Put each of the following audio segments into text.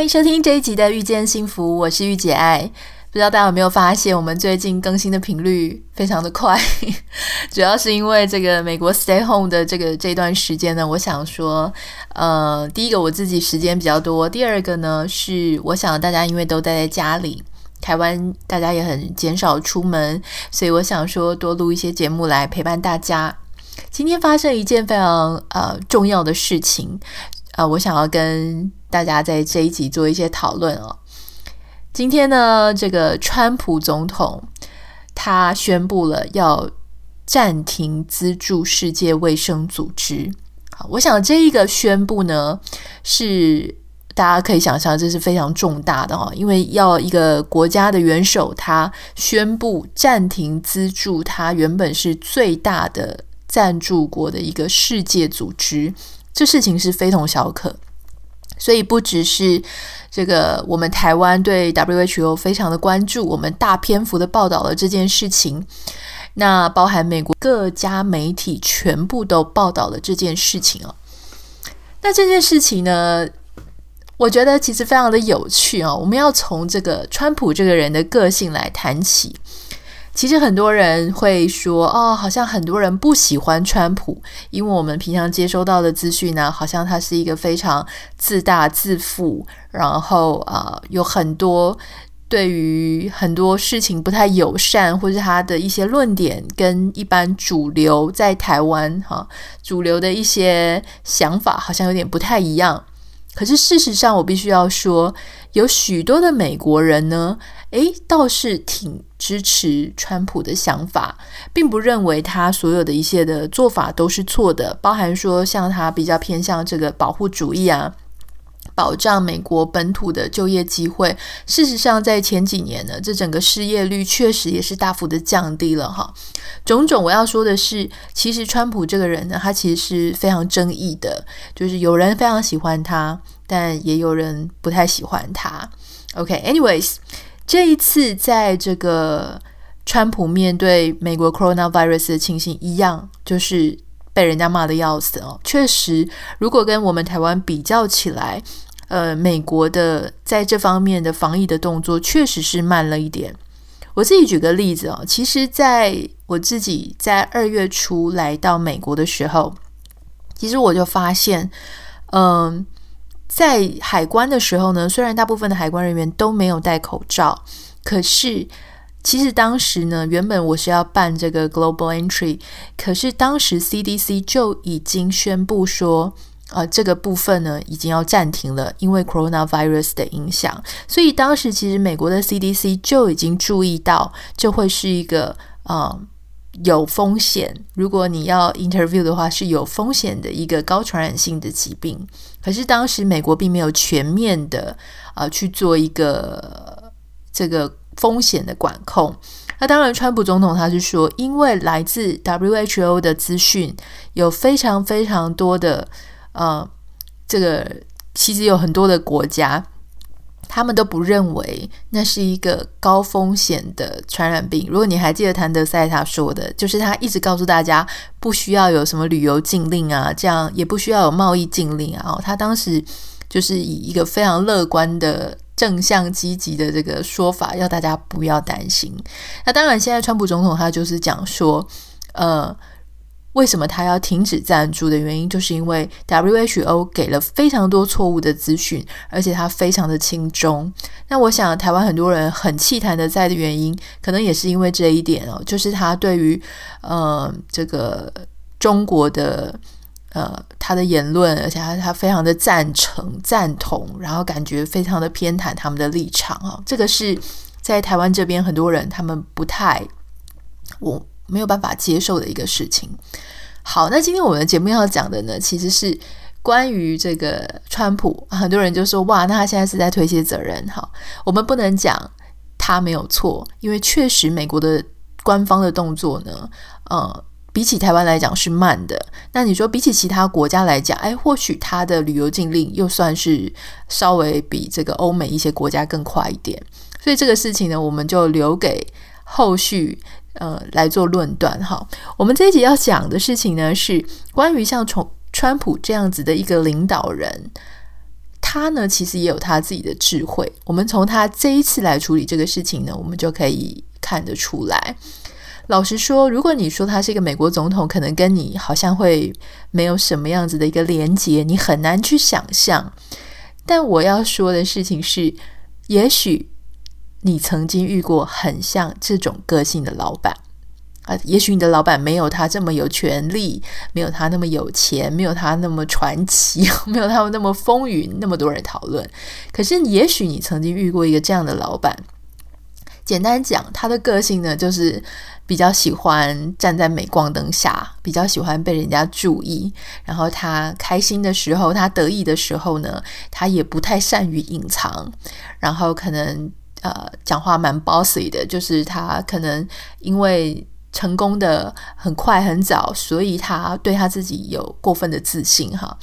欢迎收听这一集的《遇见幸福》，我是御姐爱。不知道大家有没有发现，我们最近更新的频率非常的快，主要是因为这个美国 Stay Home 的这个这段时间呢，我想说，呃，第一个我自己时间比较多，第二个呢是我想大家因为都待在家里，台湾大家也很减少出门，所以我想说多录一些节目来陪伴大家。今天发生一件非常呃重要的事情，呃，我想要跟大家在这一集做一些讨论哦。今天呢，这个川普总统他宣布了要暂停资助世界卫生组织。好，我想这一个宣布呢，是大家可以想象这是非常重大的哦，因为要一个国家的元首他宣布暂停资助他原本是最大的赞助国的一个世界组织，这事情是非同小可。所以不只是这个，我们台湾对 WHO 非常的关注，我们大篇幅的报道了这件事情。那包含美国各家媒体全部都报道了这件事情哦。那这件事情呢，我觉得其实非常的有趣哦。我们要从这个川普这个人的个性来谈起。其实很多人会说，哦，好像很多人不喜欢川普，因为我们平常接收到的资讯呢，好像他是一个非常自大自负，然后啊、有很多对于很多事情不太友善，或者他的一些论点跟一般主流在台湾哈、主流的一些想法好像有点不太一样。可是事实上，我必须要说，有许多的美国人呢，诶，倒是挺支持川普的想法，并不认为他所有的一些的做法都是错的，包含说像他比较偏向这个保护主义啊。保障美国本土的就业机会。事实上，在前几年呢，这整个失业率确实也是大幅的降低了哈。种种我要说的是，其实川普这个人呢，他其实是非常争议的，就是有人非常喜欢他，但也有人不太喜欢他。OK，anyways，这一次在这个川普面对美国 coronavirus 的情形一样，就是。被人家骂得要死哦！确实，如果跟我们台湾比较起来，呃，美国的在这方面的防疫的动作确实是慢了一点。我自己举个例子哦，其实在我自己在二月初来到美国的时候，其实我就发现，嗯、在海关的时候呢，虽然大部分的海关人员都没有戴口罩，可是。其实当时呢，原本我是要办这个 Global Entry，可是当时 CDC 就已经宣布说，呃，这个部分呢已经要暂停了，因为 Coronavirus 的影响。所以当时其实美国的 CDC 就已经注意到，这会是一个呃有风险，如果你要 interview 的话是有风险的一个高传染性的疾病。可是当时美国并没有全面的呃去做一个这个。风险的管控，那当然，川普总统他是说，因为来自 WHO 的资讯有非常非常多的，呃，这个其实有很多的国家，他们都不认为那是一个高风险的传染病。如果你还记得谭德塞他说的，就是他一直告诉大家不需要有什么旅游禁令啊，这样也不需要有贸易禁令啊。他当时就是以一个非常乐观的。正向积极的这个说法，要大家不要担心。那当然，现在川普总统他就是讲说，呃，为什么他要停止赞助的原因，就是因为 WHO 给了非常多错误的资讯，而且他非常的轻中。那我想，台湾很多人很气谈的在的原因，可能也是因为这一点哦，就是他对于呃这个中国的。呃，他的言论，而且他他非常的赞成、赞同，然后感觉非常的偏袒他们的立场啊。这个是在台湾这边很多人他们不太，我没有办法接受的一个事情。好，那今天我们的节目要讲的呢，其实是关于这个川普。很多人就说，哇，那他现在是在推卸责任。好，我们不能讲他没有错，因为确实美国的官方的动作呢，呃，比起台湾来讲是慢的。那你说比起其他国家来讲，哎，或许他的旅游禁令又算是稍微比这个欧美一些国家更快一点。所以这个事情呢，我们就留给后续呃来做论断哈。我们这一集要讲的事情呢，是关于像从川普这样子的一个领导人。他呢，其实也有他自己的智慧。我们从他这一次来处理这个事情呢，我们就可以看得出来。老实说，如果你说他是一个美国总统，可能跟你好像会没有什么样子的一个连结，你很难去想象。但我要说的事情是，也许你曾经遇过很像这种个性的老板。啊，也许你的老板没有他这么有权力，没有他那么有钱，没有他那么传奇，没有他们那么风云，那么多人讨论。可是，也许你曾经遇过一个这样的老板。简单讲，他的个性呢，就是比较喜欢站在镁光灯下，比较喜欢被人家注意。然后他开心的时候，他得意的时候呢，他也不太善于隐藏。然后可能呃，讲话蛮 bossy 的，就是他可能因为。成功的很快很早，所以他对他自己有过分的自信哈。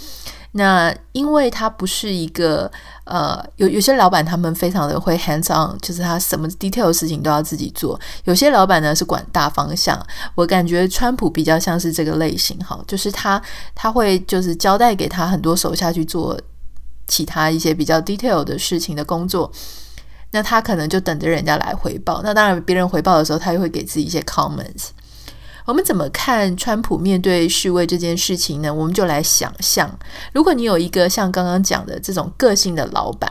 那因为他不是一个呃，有有些老板他们非常的会 hands on，就是他什么 detail 事情都要自己做。有些老板呢是管大方向，我感觉川普比较像是这个类型哈，就是他他会就是交代给他很多手下去做其他一些比较 detail 的事情的工作。那他可能就等着人家来回报。那当然，别人回报的时候，他又会给自己一些 comments。我们怎么看川普面对侍卫这件事情呢？我们就来想象，如果你有一个像刚刚讲的这种个性的老板，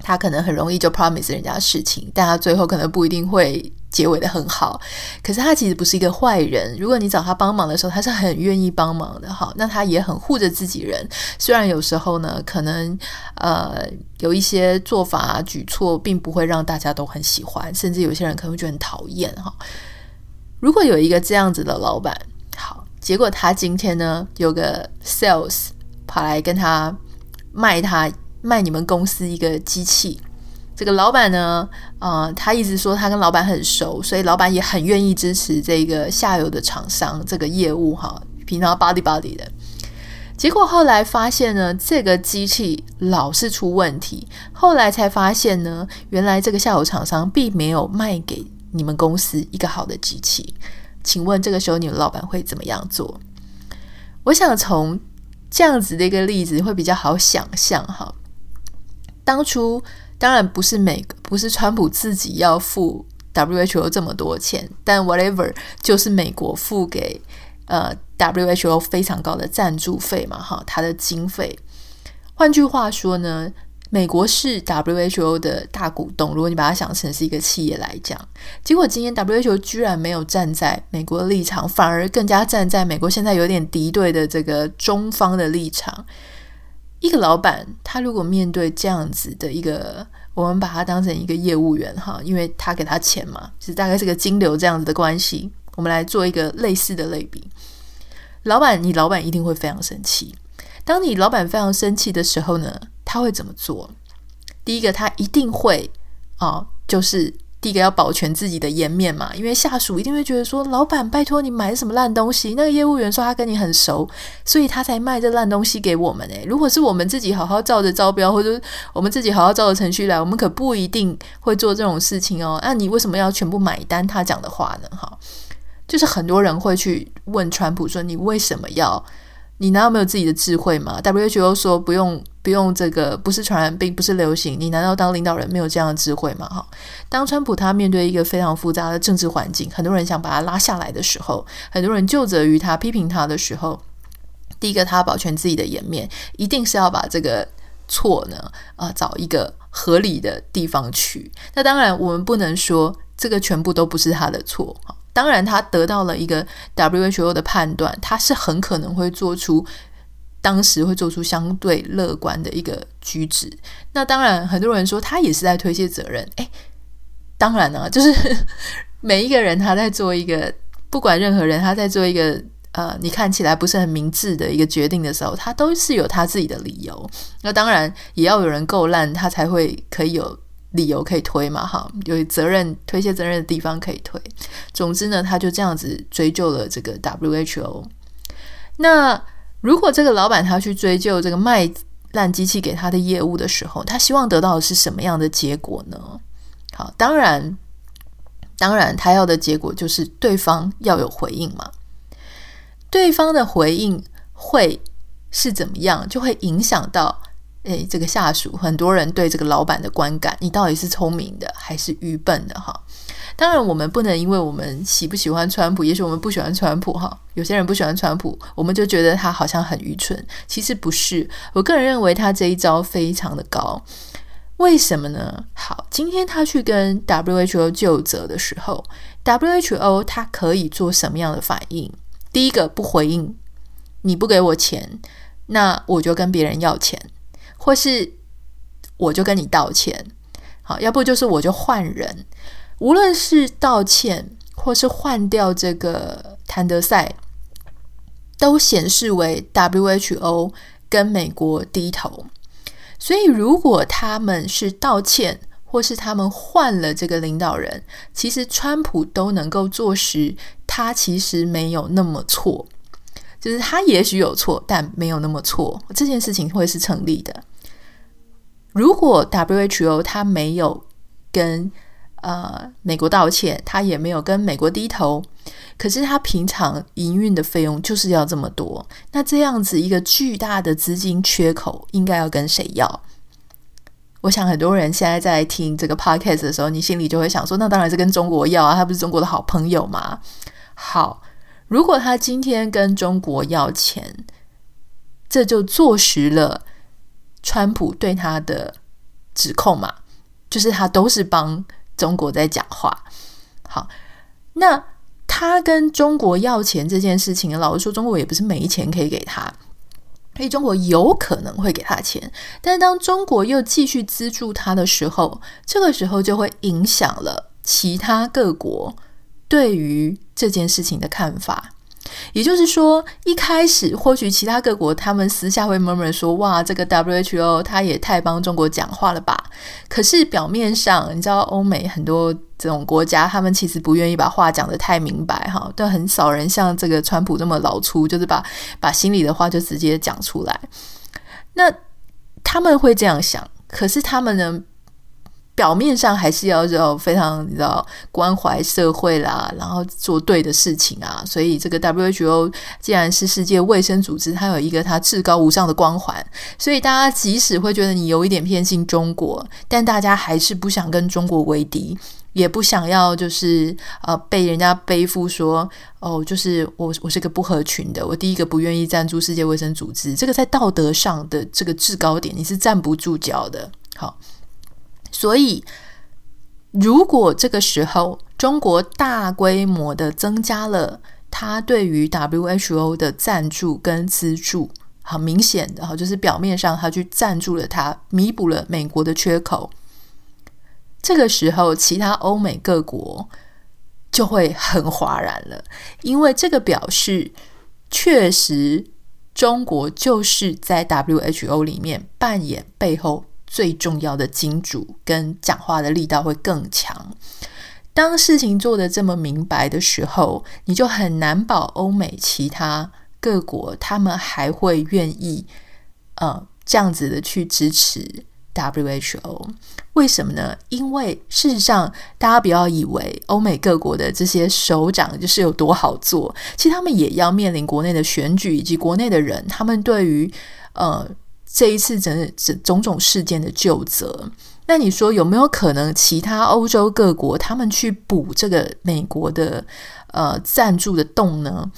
他可能很容易就 promise 人家事情，但他最后可能不一定会。结尾的很好，可是他其实不是一个坏人。如果你找他帮忙的时候，他是很愿意帮忙的。哈，那他也很护着自己人。虽然有时候呢，可能呃有一些做法举措并不会让大家都很喜欢，甚至有些人可能会觉得很讨厌。哈，如果有一个这样子的老板，好，结果他今天呢有个 sales 跑来跟他卖他卖你们公司一个机器。这个老板呢，呃，他一直说他跟老板很熟，所以老板也很愿意支持这个下游的厂商这个业务哈，平常 body body 的。结果后来发现呢，这个机器老是出问题，后来才发现呢，原来这个下游厂商并没有卖给你们公司一个好的机器。请问这个时候你们老板会怎么样做？我想从这样子的一个例子会比较好想象哈，当初。当然不是美，不是川普自己要付 WHO 这么多钱，但 whatever 就是美国付给呃 WHO 非常高的赞助费嘛，哈，它的经费。换句话说呢，美国是 WHO 的大股东。如果你把它想成是一个企业来讲，结果今天 WHO 居然没有站在美国的立场，反而更加站在美国现在有点敌对的这个中方的立场。一个老板，他如果面对这样子的一个，我们把他当成一个业务员哈，因为他给他钱嘛，其实大概是个金流这样子的关系。我们来做一个类似的类比。老板，你老板一定会非常生气。当你老板非常生气的时候呢，他会怎么做？第一个，他一定会啊、哦，就是。第一个要保全自己的颜面嘛，因为下属一定会觉得说，老板拜托你买什么烂东西？那个业务员说他跟你很熟，所以他才卖这烂东西给我们诶，如果是我们自己好好照着招标，或者我们自己好好照着程序来，我们可不一定会做这种事情哦。那你为什么要全部买单他讲的话呢？哈，就是很多人会去问川普说，你为什么要？你难道没有自己的智慧吗？WHO 说不用不用这个，不是传染病，不是流行。你难道当领导人没有这样的智慧吗？哈，当川普他面对一个非常复杂的政治环境，很多人想把他拉下来的时候，很多人就责于他、批评他的时候，第一个他保全自己的颜面，一定是要把这个错呢啊、找一个合理的地方去。那当然，我们不能说这个全部都不是他的错。当然，他得到了一个 WHO 的判断，他是很可能会做出当时会做出相对乐观的一个举止。那当然，很多人说他也是在推卸责任。诶，当然呢，就是每一个人他在做一个，不管任何人他在做一个呃，你看起来不是很明智的一个决定的时候，他都是有他自己的理由。那当然，也要有人够烂，他才会可以有理由可以推嘛，哈，有责任推卸责任的地方可以推。总之呢，他就这样子追究了这个 WHO。那如果这个老板他去追究这个卖烂机器给他的业务的时候，他希望得到的是什么样的结果呢？好，当然，当然，他要的结果就是对方要有回应嘛。对方的回应会是怎么样，就会影响到。诶，这个下属很多人对这个老板的观感，你到底是聪明的还是愚笨的？哈，当然我们不能因为我们喜不喜欢川普，也许我们不喜欢川普，哈，有些人不喜欢川普，我们就觉得他好像很愚蠢。其实不是，我个人认为他这一招非常的高。为什么呢？好，今天他去跟 WHO 就责的时候，WHO 他可以做什么样的反应？第一个，不回应，你不给我钱，那我就跟别人要钱。或是我就跟你道歉，好，要不就是我就换人。无论是道歉，或是换掉这个谭德赛，都显示为 WHO 跟美国低头。所以，如果他们是道歉，或是他们换了这个领导人，其实川普都能够坐实，他其实没有那么错，就是他也许有错，但没有那么错。这件事情会是成立的。如果 WHO 他没有跟呃美国道歉，他也没有跟美国低头，可是他平常营运的费用就是要这么多，那这样子一个巨大的资金缺口，应该要跟谁要？我想很多人现在在听这个 podcast 的时候，你心里就会想说，那当然是跟中国要啊，他不是中国的好朋友吗？好，如果他今天跟中国要钱，这就坐实了。川普对他的指控嘛，就是他都是帮中国在讲话。好，那他跟中国要钱这件事情，老实说，中国也不是没钱可以给他，所以中国有可能会给他钱。但是当中国又继续资助他的时候，这个时候就会影响了其他各国对于这件事情的看法。也就是说，一开始或许其他各国他们私下会 murmur 说：“哇，这个 WHO 他也太帮中国讲话了吧？”可是表面上，你知道，欧美很多这种国家，他们其实不愿意把话讲得太明白，哈，但很少人像这个川普这么老粗，就是把把心里的话就直接讲出来。那他们会这样想，可是他们呢？表面上还是要要非常你知道关怀社会啦，然后做对的事情啊。所以这个 WHO 既然是世界卫生组织，它有一个它至高无上的光环，所以大家即使会觉得你有一点偏心中国，但大家还是不想跟中国为敌，也不想要就是呃被人家背负说哦，就是我我是个不合群的，我第一个不愿意赞助世界卫生组织，这个在道德上的这个制高点你是站不住脚的。好。所以，如果这个时候中国大规模的增加了他对于 WHO 的赞助跟资助，很明显的哈，就是表面上他去赞助了他，弥补了美国的缺口。这个时候，其他欧美各国就会很哗然了，因为这个表示确实中国就是在 WHO 里面扮演背后。最重要的金主跟讲话的力道会更强。当事情做得这么明白的时候，你就很难保欧美其他各国他们还会愿意呃这样子的去支持 WHO。为什么呢？因为事实上，大家不要以为欧美各国的这些首长就是有多好做，其实他们也要面临国内的选举以及国内的人，他们对于呃。这一次整整种种事件的旧责，那你说有没有可能其他欧洲各国他们去补这个美国的呃赞助的洞呢？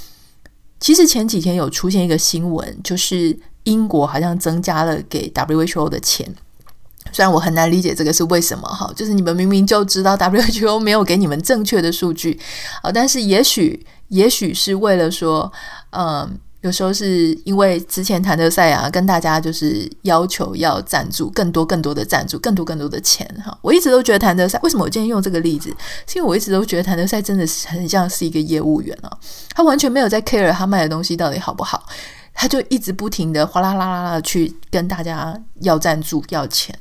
其实前几天有出现一个新闻，就是英国好像增加了给 WHO 的钱，虽然我很难理解这个是为什么哈，就是你们明明就知道 WHO 没有给你们正确的数据啊，但是也许也许是为了说嗯。有时候是因为之前谭德赛啊，跟大家就是要求要赞助更多更多的赞助，更多更多的钱哈。我一直都觉得谭德赛为什么我今天用这个例子，是因为我一直都觉得谭德赛真的是很像是一个业务员啊，他完全没有在 care 他卖的东西到底好不好，他就一直不停的哗啦啦啦啦去跟大家要赞助要钱。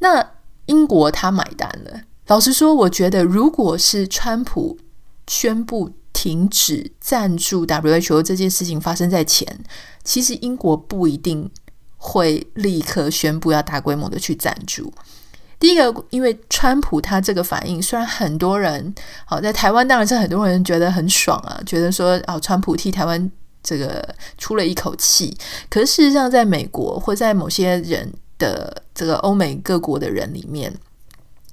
那英国他买单了。老实说，我觉得如果是川普宣布停止赞助 WHO 这件事情发生在前，其实英国不一定会立刻宣布要大规模的去赞助。第一个，因为川普他这个反应，虽然很多人好在台湾当然是很多人觉得很爽啊，觉得说哦，川普替台湾这个出了一口气。可是事实上，在美国或在某些人的这个欧美各国的人里面。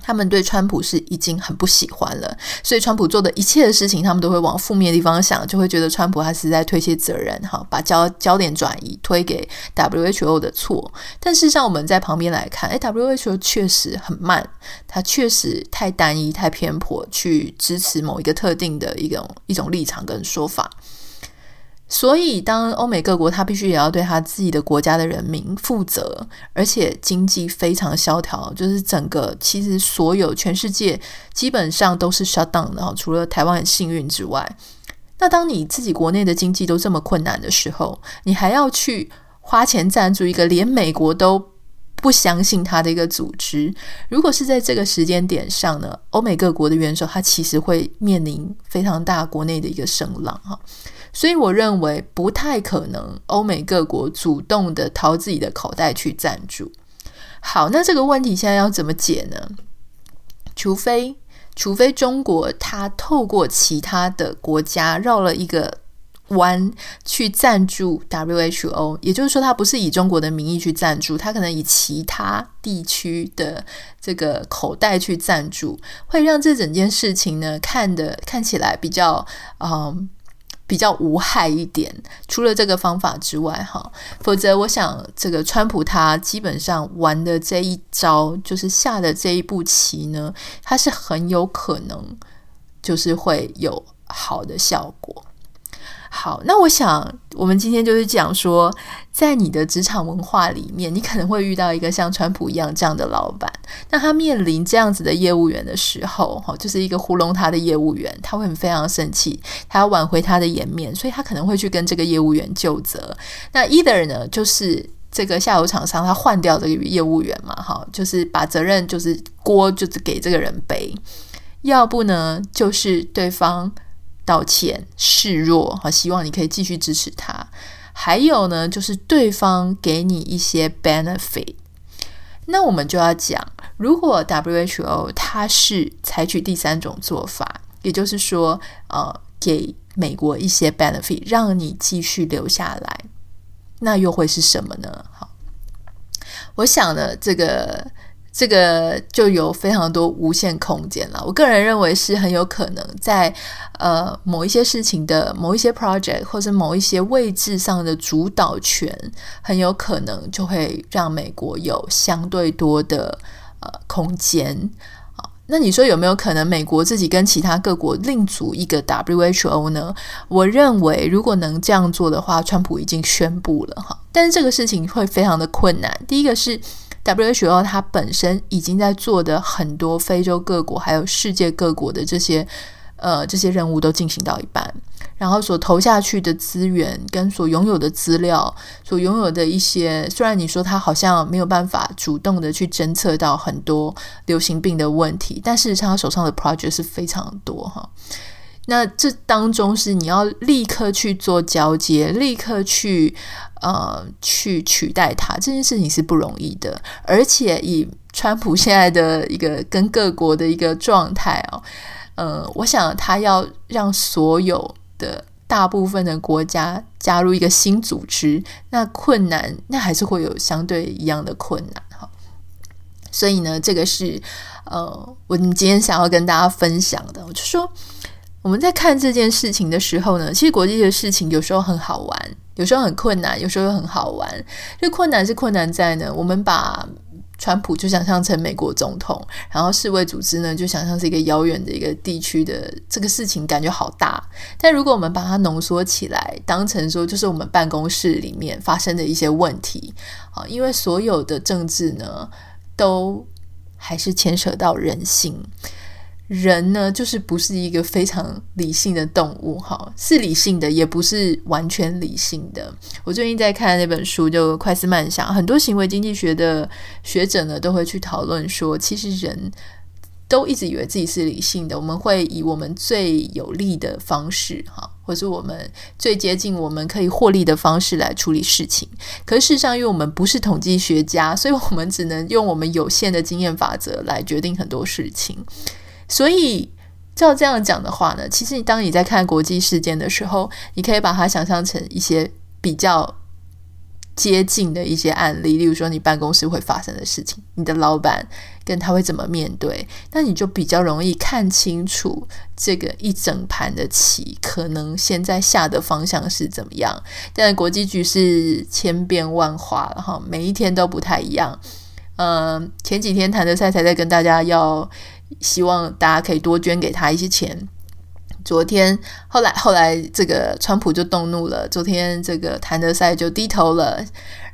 他们对川普是已经很不喜欢了，所以川普做的一切的事情，他们都会往负面的地方想，就会觉得川普他是在推卸责任，哈，把焦焦点转移推给 WHO 的错。但事实上，我们在旁边来看，诶，WHO 确实很慢，它确实太单一、太偏颇，去支持某一个特定的一种一种立场跟说法。所以，当欧美各国，他必须也要对他自己的国家的人民负责，而且经济非常萧条，就是整个其实所有全世界基本上都是 shut down 的，除了台湾很幸运之外。那当你自己国内的经济都这么困难的时候，你还要去花钱赞助一个连美国都不相信他的一个组织？如果是在这个时间点上呢，欧美各国的元首他其实会面临非常大国内的一个声浪，哈。所以我认为不太可能，欧美各国主动的掏自己的口袋去赞助。好，那这个问题现在要怎么解呢？除非，除非中国它透过其他的国家绕了一个弯去赞助 WHO，也就是说，它不是以中国的名义去赞助，它可能以其他地区的这个口袋去赞助，会让这整件事情呢看得看起来比较嗯。比较无害一点，除了这个方法之外，哈，否则我想这个川普他基本上玩的这一招，就是下的这一步棋呢，他是很有可能就是会有好的效果。好，那我想我们今天就是讲说，在你的职场文化里面，你可能会遇到一个像川普一样这样的老板。那他面临这样子的业务员的时候，哈，就是一个糊弄他的业务员，他会很非常生气，他要挽回他的颜面，所以他可能会去跟这个业务员就责。那 either 呢，就是这个下游厂商他换掉这个业务员嘛，哈，就是把责任就是锅就是给这个人背，要不呢，就是对方。道歉示弱，好，希望你可以继续支持他。还有呢，就是对方给你一些 benefit，那我们就要讲，如果 WHO 它是采取第三种做法，也就是说，呃，给美国一些 benefit，让你继续留下来，那又会是什么呢？好，我想呢，这个。这个就有非常多无限空间了。我个人认为是很有可能在呃某一些事情的某一些 project 或者某一些位置上的主导权，很有可能就会让美国有相对多的呃空间。好，那你说有没有可能美国自己跟其他各国另组一个 WHO 呢？我认为如果能这样做的话，川普已经宣布了哈，但是这个事情会非常的困难。第一个是。WHO 它本身已经在做的很多非洲各国还有世界各国的这些呃这些任务都进行到一半，然后所投下去的资源跟所拥有的资料，所拥有的一些，虽然你说它好像没有办法主动的去侦测到很多流行病的问题，但事实上它手上的 project 是非常多哈。那这当中是你要立刻去做交接，立刻去呃去取代它，这件事情是不容易的。而且以川普现在的一个跟各国的一个状态哦，呃，我想他要让所有的大部分的国家加入一个新组织，那困难那还是会有相对一样的困难哈。所以呢，这个是呃我今天想要跟大家分享的，我就说。我们在看这件事情的时候呢，其实国际的事情有时候很好玩，有时候很困难，有时候又很好玩。这困难是困难在呢，我们把川普就想象成美国总统，然后世卫组织呢就想象是一个遥远的一个地区的这个事情，感觉好大。但如果我们把它浓缩起来，当成说就是我们办公室里面发生的一些问题啊，因为所有的政治呢，都还是牵扯到人性。人呢，就是不是一个非常理性的动物，哈，是理性的，也不是完全理性的。我最近在看那本书，就《快思慢想》，很多行为经济学的学者呢，都会去讨论说，其实人都一直以为自己是理性的，我们会以我们最有利的方式，哈，或是我们最接近我们可以获利的方式来处理事情。可是事实上，因为我们不是统计学家，所以我们只能用我们有限的经验法则来决定很多事情。所以，照这样讲的话呢，其实当你在看国际事件的时候，你可以把它想象成一些比较接近的一些案例，例如说你办公室会发生的事情，你的老板跟他会怎么面对，那你就比较容易看清楚这个一整盘的棋可能现在下的方向是怎么样。但国际局势千变万化，了哈每一天都不太一样。嗯、前几天谭德赛才在跟大家要。希望大家可以多捐给他一些钱。昨天后来后来这个川普就动怒了，昨天这个谭德塞就低头了，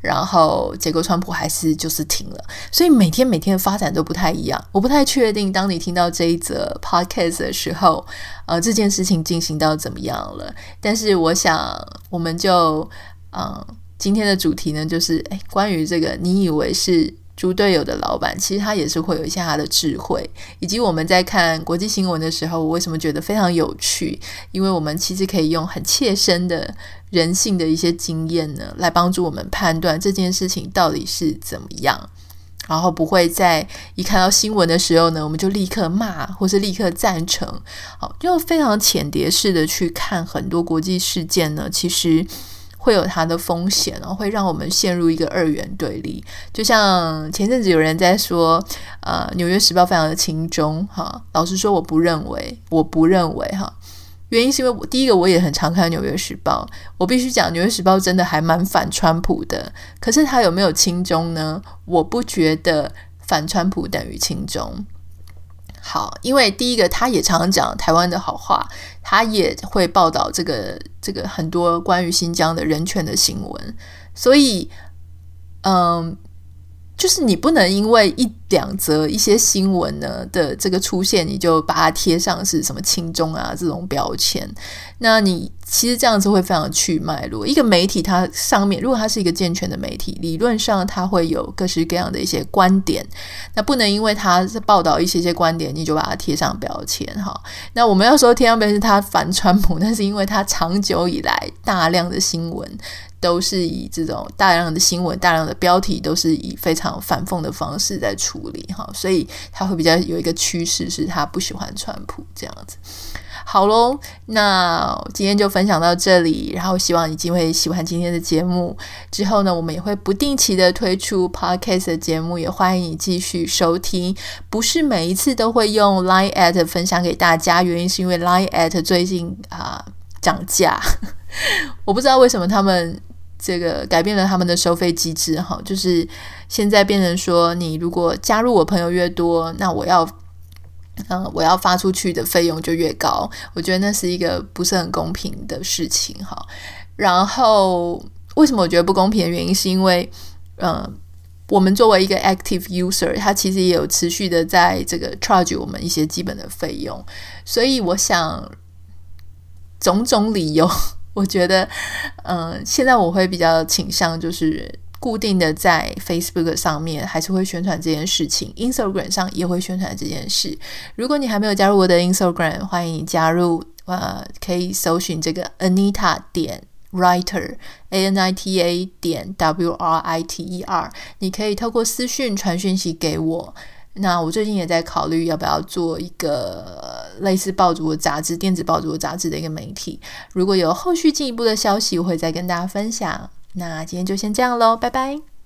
然后结果川普还是就是停了。所以每天每天的发展都不太一样。我不太确定，当你听到这一则 podcast 的时候，呃，这件事情进行到怎么样了？但是我想，我们就嗯、今天的主题呢，就是诶，关于这个，你以为是。猪队友的老板，其实他也是会有一些他的智慧，以及我们在看国际新闻的时候，我为什么觉得非常有趣？因为我们其实可以用很切身的人性的一些经验呢，来帮助我们判断这件事情到底是怎么样，然后不会在一看到新闻的时候呢，我们就立刻骂，或是立刻赞成，好，就非常浅碟式的去看很多国际事件呢，其实。会有它的风险，然后会让我们陷入一个二元对立。就像前阵子有人在说，呃，《纽约时报》非常的亲中，哈，老实说，我不认为，我不认为，哈，原因是因为我第一个我也很常看《纽约时报》，我必须讲，《纽约时报》真的还蛮反川普的。可是他有没有亲中呢？我不觉得反川普等于亲中。好，因为第一个，他也常常讲台湾的好话，他也会报道这个这个很多关于新疆的人权的新闻，所以，嗯。就是你不能因为一两则一些新闻呢的这个出现，你就把它贴上是什么轻中啊这种标签。那你其实这样子会非常去脉络。一个媒体它上面，如果它是一个健全的媒体，理论上它会有各式各样的一些观点。那不能因为它是报道一些些观点，你就把它贴上标签哈。那我们要说贴上标签是它反川普，那是因为它长久以来大量的新闻。都是以这种大量的新闻、大量的标题，都是以非常反讽的方式在处理哈，所以他会比较有一个趋势，是他不喜欢川普这样子。好喽，那今天就分享到这里，然后希望你今会喜欢今天的节目。之后呢，我们也会不定期的推出 podcast 的节目，也欢迎你继续收听。不是每一次都会用 Line at 分享给大家，原因是因为 Line at 最近啊涨价，我不知道为什么他们。这个改变了他们的收费机制，哈，就是现在变成说，你如果加入我朋友越多，那我要，嗯、我要发出去的费用就越高。我觉得那是一个不是很公平的事情，哈。然后为什么我觉得不公平的原因，是因为，嗯、我们作为一个 active user，它其实也有持续的在这个 charge 我们一些基本的费用，所以我想种种理由。我觉得，嗯、呃，现在我会比较倾向就是固定的在 Facebook 上面还是会宣传这件事情，Instagram 上也会宣传这件事。如果你还没有加入我的 Instagram，欢迎你加入，呃，可以搜寻这个 Anita 点 Writer，A N I T A 点 W R I T E R，你可以透过私讯传讯息给我。那我最近也在考虑要不要做一个类似爆竹的杂志、电子爆竹的杂志的一个媒体。如果有后续进一步的消息，我会再跟大家分享。那今天就先这样喽，拜拜。